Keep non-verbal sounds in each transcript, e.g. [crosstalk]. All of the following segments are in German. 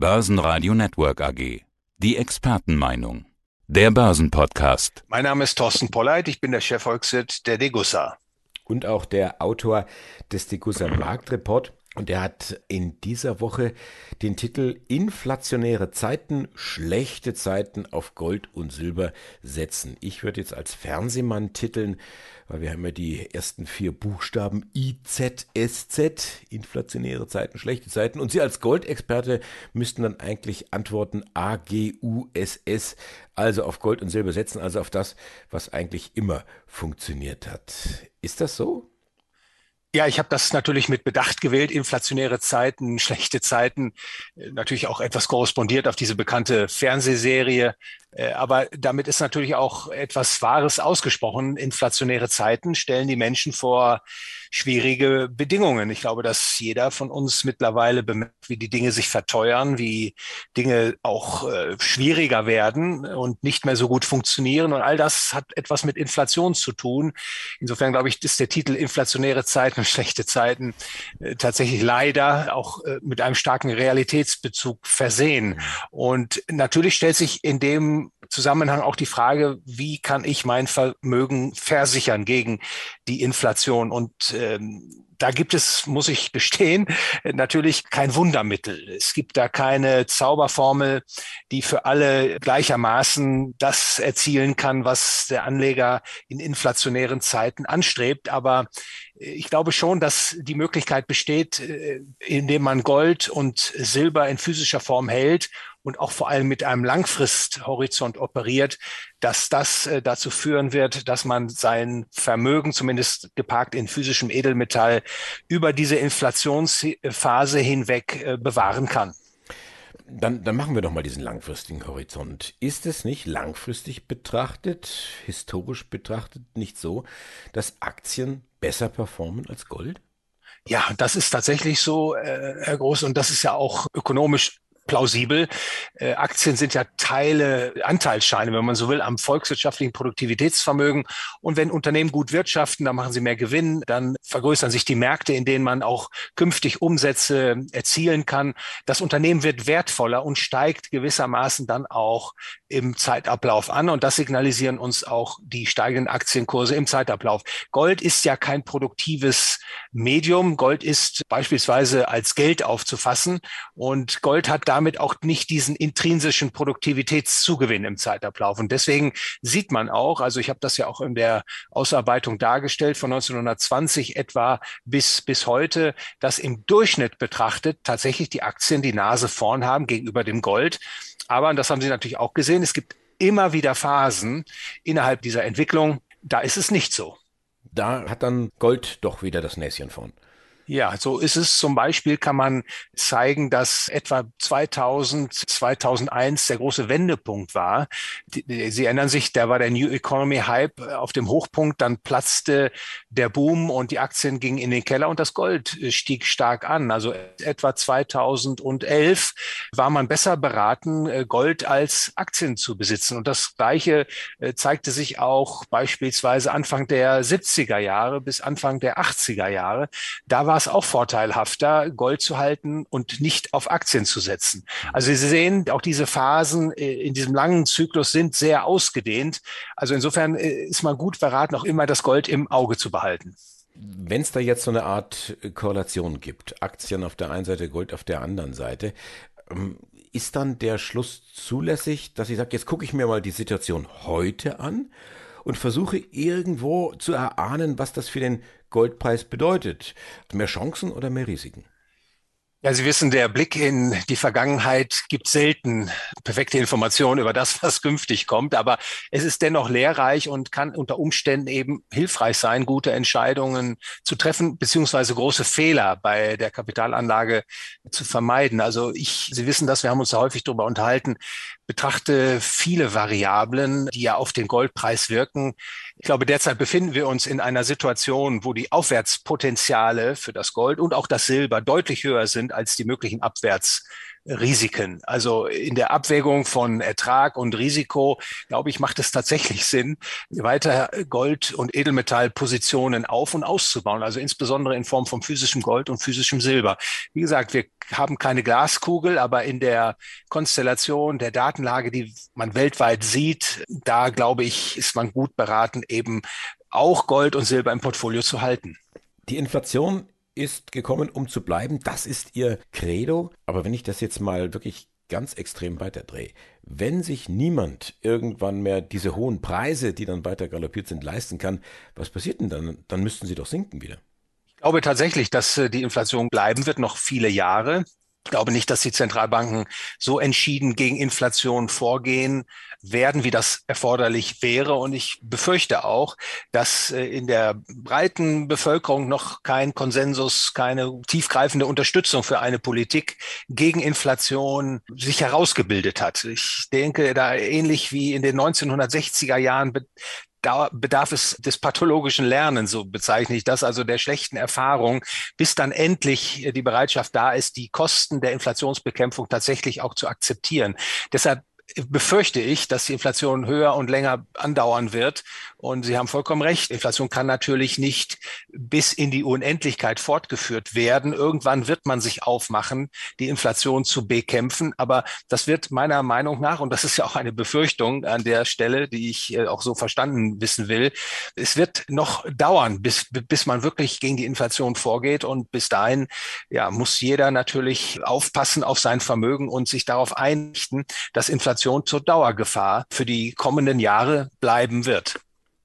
Börsenradio Network AG. Die Expertenmeinung. Der Börsenpodcast. Mein Name ist Thorsten Polleit, ich bin der Chefvolkswirt der Degussa. Und auch der Autor des Degussa Marktreport. Und er hat in dieser Woche den Titel Inflationäre Zeiten, schlechte Zeiten auf Gold und Silber setzen. Ich würde jetzt als Fernsehmann titeln, weil wir haben ja die ersten vier Buchstaben IZSZ, inflationäre Zeiten, schlechte Zeiten. Und Sie als Goldexperte müssten dann eigentlich antworten AGUSS, also auf Gold und Silber setzen, also auf das, was eigentlich immer funktioniert hat. Ist das so? Ja, ich habe das natürlich mit Bedacht gewählt. Inflationäre Zeiten, schlechte Zeiten, äh, natürlich auch etwas korrespondiert auf diese bekannte Fernsehserie äh, aber damit ist natürlich auch etwas Wahres ausgesprochen. Inflationäre Zeiten stellen die Menschen vor schwierige Bedingungen. Ich glaube, dass jeder von uns mittlerweile bemerkt, wie die Dinge sich verteuern, wie Dinge auch äh, schwieriger werden und nicht mehr so gut funktionieren. Und all das hat etwas mit Inflation zu tun. Insofern glaube ich, ist der Titel Inflationäre Zeiten, [laughs] schlechte Zeiten äh, tatsächlich leider auch äh, mit einem starken Realitätsbezug versehen. Mhm. Und natürlich stellt sich in dem Zusammenhang auch die Frage, wie kann ich mein Vermögen versichern gegen die Inflation? Und ähm, da gibt es, muss ich gestehen, [laughs] natürlich kein Wundermittel. Es gibt da keine Zauberformel, die für alle gleichermaßen das erzielen kann, was der Anleger in inflationären Zeiten anstrebt. Aber ich glaube schon, dass die Möglichkeit besteht, äh, indem man Gold und Silber in physischer Form hält und auch vor allem mit einem Langfristhorizont operiert, dass das äh, dazu führen wird, dass man sein Vermögen, zumindest geparkt in physischem Edelmetall, über diese Inflationsphase hinweg äh, bewahren kann. Dann, dann machen wir doch mal diesen langfristigen Horizont. Ist es nicht langfristig betrachtet, historisch betrachtet, nicht so, dass Aktien besser performen als Gold? Ja, das ist tatsächlich so, äh, Herr Groß, und das ist ja auch ökonomisch plausibel. Äh, Aktien sind ja Teile, Anteilsscheine, wenn man so will, am volkswirtschaftlichen Produktivitätsvermögen. Und wenn Unternehmen gut wirtschaften, dann machen sie mehr Gewinn, dann vergrößern sich die Märkte, in denen man auch künftig Umsätze erzielen kann. Das Unternehmen wird wertvoller und steigt gewissermaßen dann auch im Zeitablauf an. Und das signalisieren uns auch die steigenden Aktienkurse im Zeitablauf. Gold ist ja kein produktives Medium. Gold ist beispielsweise als Geld aufzufassen. Und Gold hat da damit auch nicht diesen intrinsischen Produktivitätszugewinn im Zeitablauf. Und deswegen sieht man auch, also ich habe das ja auch in der Ausarbeitung dargestellt, von 1920 etwa bis, bis heute, dass im Durchschnitt betrachtet tatsächlich die Aktien die Nase vorn haben gegenüber dem Gold. Aber, und das haben Sie natürlich auch gesehen, es gibt immer wieder Phasen innerhalb dieser Entwicklung, da ist es nicht so. Da hat dann Gold doch wieder das Näschen vorn. Ja, so ist es. Zum Beispiel kann man zeigen, dass etwa 2000, 2001 der große Wendepunkt war. Sie erinnern sich, da war der New Economy Hype auf dem Hochpunkt, dann platzte der Boom und die Aktien gingen in den Keller und das Gold stieg stark an. Also etwa 2011 war man besser beraten, Gold als Aktien zu besitzen. Und das Gleiche äh, zeigte sich auch beispielsweise Anfang der 70er Jahre bis Anfang der 80er Jahre. Da war es auch vorteilhafter, Gold zu halten und nicht auf Aktien zu setzen. Also Sie sehen, auch diese Phasen äh, in diesem langen Zyklus sind sehr ausgedehnt. Also insofern äh, ist man gut beraten, auch immer das Gold im Auge zu behalten. Wenn es da jetzt so eine Art Korrelation gibt, Aktien auf der einen Seite, Gold auf der anderen Seite, ähm, ist dann der Schluss zulässig, dass ich sage, jetzt gucke ich mir mal die Situation heute an und versuche irgendwo zu erahnen, was das für den Goldpreis bedeutet. Mehr Chancen oder mehr Risiken? Ja, Sie wissen, der Blick in die Vergangenheit gibt selten perfekte Informationen über das, was künftig kommt, aber es ist dennoch lehrreich und kann unter Umständen eben hilfreich sein, gute Entscheidungen zu treffen, beziehungsweise große Fehler bei der Kapitalanlage zu vermeiden. Also ich, Sie wissen das, wir haben uns da häufig darüber unterhalten, betrachte viele Variablen, die ja auf den Goldpreis wirken. Ich glaube, derzeit befinden wir uns in einer Situation, wo die Aufwärtspotenziale für das Gold und auch das Silber deutlich höher sind als die möglichen Abwärts Risiken. Also in der Abwägung von Ertrag und Risiko, glaube ich, macht es tatsächlich Sinn, weiter Gold- und Edelmetallpositionen auf- und auszubauen. Also insbesondere in Form von physischem Gold und physischem Silber. Wie gesagt, wir haben keine Glaskugel, aber in der Konstellation der Datenlage, die man weltweit sieht, da glaube ich, ist man gut beraten, eben auch Gold und Silber im Portfolio zu halten. Die Inflation ist gekommen, um zu bleiben. Das ist ihr Credo. Aber wenn ich das jetzt mal wirklich ganz extrem weiterdrehe, wenn sich niemand irgendwann mehr diese hohen Preise, die dann weiter galoppiert sind, leisten kann, was passiert denn dann? Dann müssten sie doch sinken wieder. Ich glaube tatsächlich, dass äh, die Inflation bleiben wird, noch viele Jahre. Ich glaube nicht, dass die Zentralbanken so entschieden gegen Inflation vorgehen werden, wie das erforderlich wäre. Und ich befürchte auch, dass äh, in der breiten Bevölkerung noch kein Konsensus, keine tiefgreifende Unterstützung für eine Politik gegen Inflation sich herausgebildet hat. Ich denke, da ähnlich wie in den 1960er Jahren bedarf es des pathologischen Lernens, so bezeichne ich das, also der schlechten Erfahrung, bis dann endlich die Bereitschaft da ist, die Kosten der Inflationsbekämpfung tatsächlich auch zu akzeptieren. Deshalb befürchte ich, dass die Inflation höher und länger andauern wird. Und Sie haben vollkommen recht. Inflation kann natürlich nicht bis in die Unendlichkeit fortgeführt werden. Irgendwann wird man sich aufmachen, die Inflation zu bekämpfen. Aber das wird meiner Meinung nach, und das ist ja auch eine Befürchtung an der Stelle, die ich äh, auch so verstanden wissen will, es wird noch dauern, bis, bis man wirklich gegen die Inflation vorgeht. Und bis dahin, ja, muss jeder natürlich aufpassen auf sein Vermögen und sich darauf einrichten, dass Inflation Inflation zur Dauergefahr für die kommenden Jahre bleiben wird.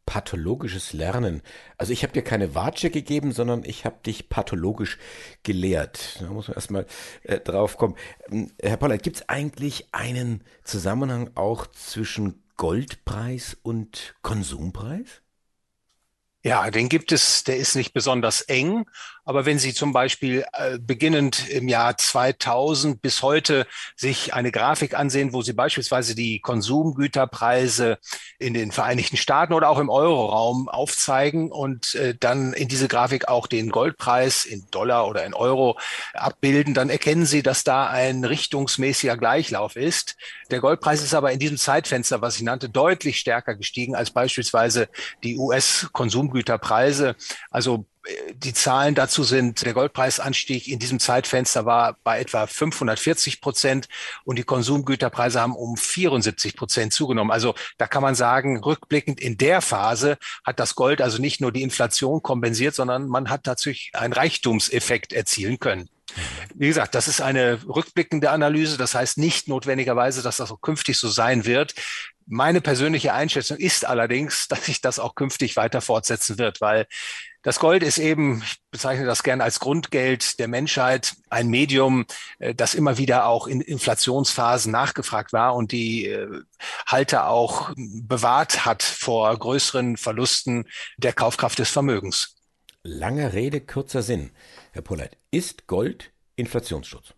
Pathologisches Lernen. Also ich habe dir keine Watsche gegeben, sondern ich habe dich pathologisch gelehrt. Da muss man erstmal äh, drauf kommen. Ähm, Herr Pollert, gibt es eigentlich einen Zusammenhang auch zwischen Goldpreis und Konsumpreis? Ja, den gibt es, der ist nicht besonders eng, aber wenn Sie zum Beispiel äh, beginnend im Jahr 2000 bis heute sich eine Grafik ansehen, wo Sie beispielsweise die Konsumgüterpreise in den Vereinigten Staaten oder auch im Euroraum aufzeigen und äh, dann in diese Grafik auch den Goldpreis in Dollar oder in Euro abbilden, dann erkennen Sie, dass da ein richtungsmäßiger Gleichlauf ist. Der Goldpreis ist aber in diesem Zeitfenster, was ich nannte, deutlich stärker gestiegen als beispielsweise die US-Konsumgüterpreise. Also die Zahlen dazu sind, der Goldpreisanstieg in diesem Zeitfenster war bei etwa 540 Prozent und die Konsumgüterpreise haben um 74 Prozent zugenommen. Also da kann man sagen, rückblickend in der Phase hat das Gold also nicht nur die Inflation kompensiert, sondern man hat tatsächlich einen Reichtumseffekt erzielen können. Wie gesagt, das ist eine rückblickende Analyse. Das heißt nicht notwendigerweise, dass das auch künftig so sein wird. Meine persönliche Einschätzung ist allerdings, dass sich das auch künftig weiter fortsetzen wird, weil das Gold ist eben, ich bezeichne das gerne als Grundgeld der Menschheit, ein Medium, äh, das immer wieder auch in Inflationsphasen nachgefragt war und die äh, Halter auch bewahrt hat vor größeren Verlusten der Kaufkraft des Vermögens. Lange Rede, kurzer Sinn. Herr Polleit, ist Gold Inflationsschutz?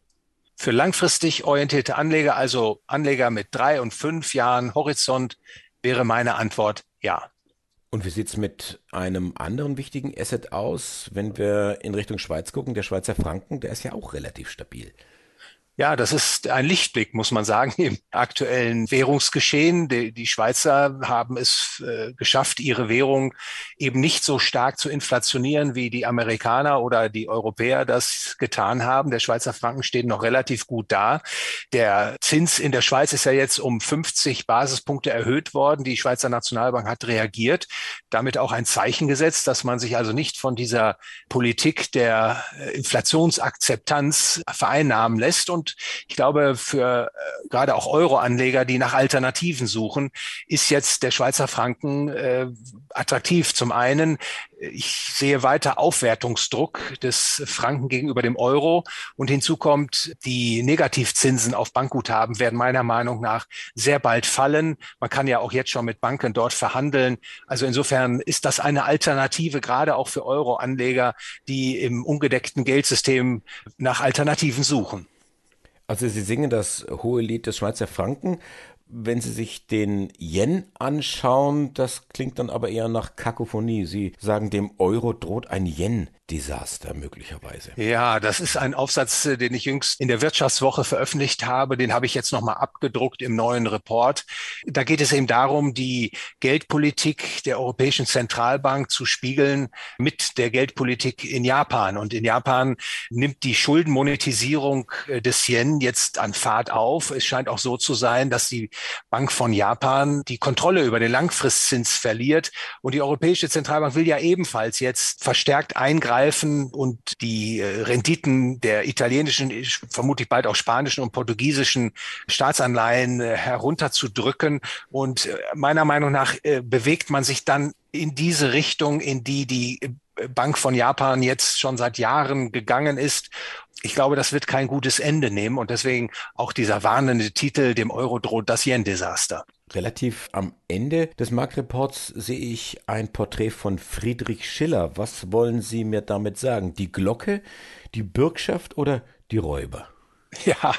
Für langfristig orientierte Anleger, also Anleger mit drei und fünf Jahren Horizont, wäre meine Antwort ja. Und wie sieht es mit einem anderen wichtigen Asset aus, wenn wir in Richtung Schweiz gucken? Der Schweizer Franken, der ist ja auch relativ stabil. Ja, das ist ein Lichtblick, muss man sagen, [laughs] im aktuellen Währungsgeschehen. Die, die Schweizer haben es äh, geschafft, ihre Währung eben nicht so stark zu inflationieren, wie die Amerikaner oder die Europäer das getan haben. Der Schweizer Franken steht noch relativ gut da. Der Zins in der Schweiz ist ja jetzt um 50 Basispunkte erhöht worden. Die Schweizer Nationalbank hat reagiert, damit auch ein Zeichen gesetzt, dass man sich also nicht von dieser Politik der äh, Inflationsakzeptanz vereinnahmen lässt und ich glaube, für äh, gerade auch Euro-Anleger, die nach Alternativen suchen, ist jetzt der Schweizer Franken äh, attraktiv. Zum einen, ich sehe weiter Aufwertungsdruck des Franken gegenüber dem Euro und hinzu kommt, die Negativzinsen auf Bankguthaben werden meiner Meinung nach sehr bald fallen. Man kann ja auch jetzt schon mit Banken dort verhandeln. Also insofern ist das eine Alternative, gerade auch für Euro-Anleger, die im ungedeckten Geldsystem nach Alternativen suchen. Also Sie singen das hohe Lied des Schweizer Franken. Wenn Sie sich den Yen anschauen, das klingt dann aber eher nach Kakophonie. Sie sagen, dem Euro droht ein Yen-Desaster möglicherweise. Ja, das ist ein Aufsatz, äh, den ich jüngst in der Wirtschaftswoche veröffentlicht habe. Den habe ich jetzt nochmal abgedruckt im neuen Report. Da geht es eben darum, die Geldpolitik der Europäischen Zentralbank zu spiegeln mit der Geldpolitik in Japan. Und in Japan nimmt die Schuldenmonetisierung äh, des Yen jetzt an Fahrt auf. Es scheint auch so zu sein, dass die Bank von Japan die Kontrolle über den Langfristzins verliert. Und die Europäische Zentralbank will ja ebenfalls jetzt verstärkt eingreifen und die äh, Renditen der italienischen, vermutlich bald auch spanischen und portugiesischen Staatsanleihen äh, herunterzudrücken. Und äh, meiner Meinung nach bewegt man sich dann in diese Richtung, in die die Bank von Japan jetzt schon seit Jahren gegangen ist ich glaube, das wird kein gutes Ende nehmen und deswegen auch dieser warnende Titel, dem Euro droht das Yen-Desaster. Relativ am Ende des Marktreports sehe ich ein Porträt von Friedrich Schiller. Was wollen Sie mir damit sagen? Die Glocke, die Bürgschaft oder die Räuber? [laughs] Ja,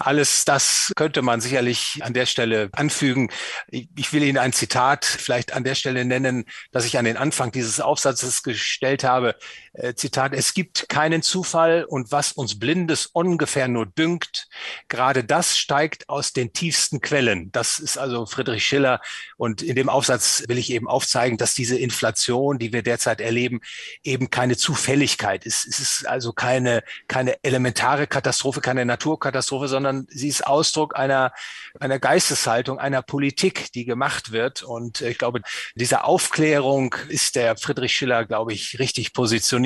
alles das könnte man sicherlich an der Stelle anfügen. Ich will Ihnen ein Zitat vielleicht an der Stelle nennen, das ich an den Anfang dieses Aufsatzes gestellt habe. Äh, Zitat, es gibt keinen Zufall und was uns Blindes ungefähr nur dünkt, gerade das steigt aus den tiefsten Quellen. Das ist also Friedrich Schiller. Und in dem Aufsatz will ich eben aufzeigen, dass diese Inflation, die wir derzeit erleben, eben keine Zufälligkeit ist. Es ist also keine, keine elementare Katastrophe, keine Naturkatastrophe, sondern sie ist Ausdruck einer, einer Geisteshaltung, einer Politik, die gemacht wird. Und ich glaube, diese Aufklärung ist der Friedrich Schiller, glaube ich, richtig positioniert.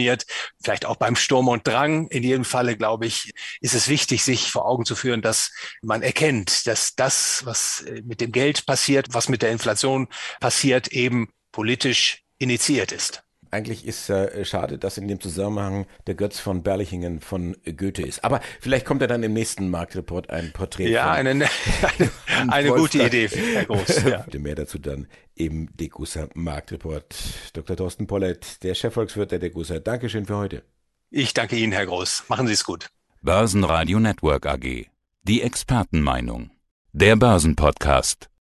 Vielleicht auch beim Sturm und Drang. In jedem Falle, glaube ich, ist es wichtig, sich vor Augen zu führen, dass man erkennt, dass das, was mit dem Geld passiert, was mit der Inflation passiert, eben politisch initiiert ist. Eigentlich ist äh, schade, dass in dem Zusammenhang der Götz von Berlichingen von Goethe ist. Aber vielleicht kommt er dann im nächsten Marktreport ein Porträt. Ja, eine, [laughs] eine, [laughs] eine gute Idee, Herr Groß. [laughs] Ja. Mehr dazu dann im Degussa Marktreport. Dr. Thorsten Pollett, der Chefvolkswirt der Degussa. Dankeschön für heute. Ich danke Ihnen, Herr Groß. Machen Sie es gut. Börsenradio Network AG. Die Expertenmeinung. Der Börsenpodcast.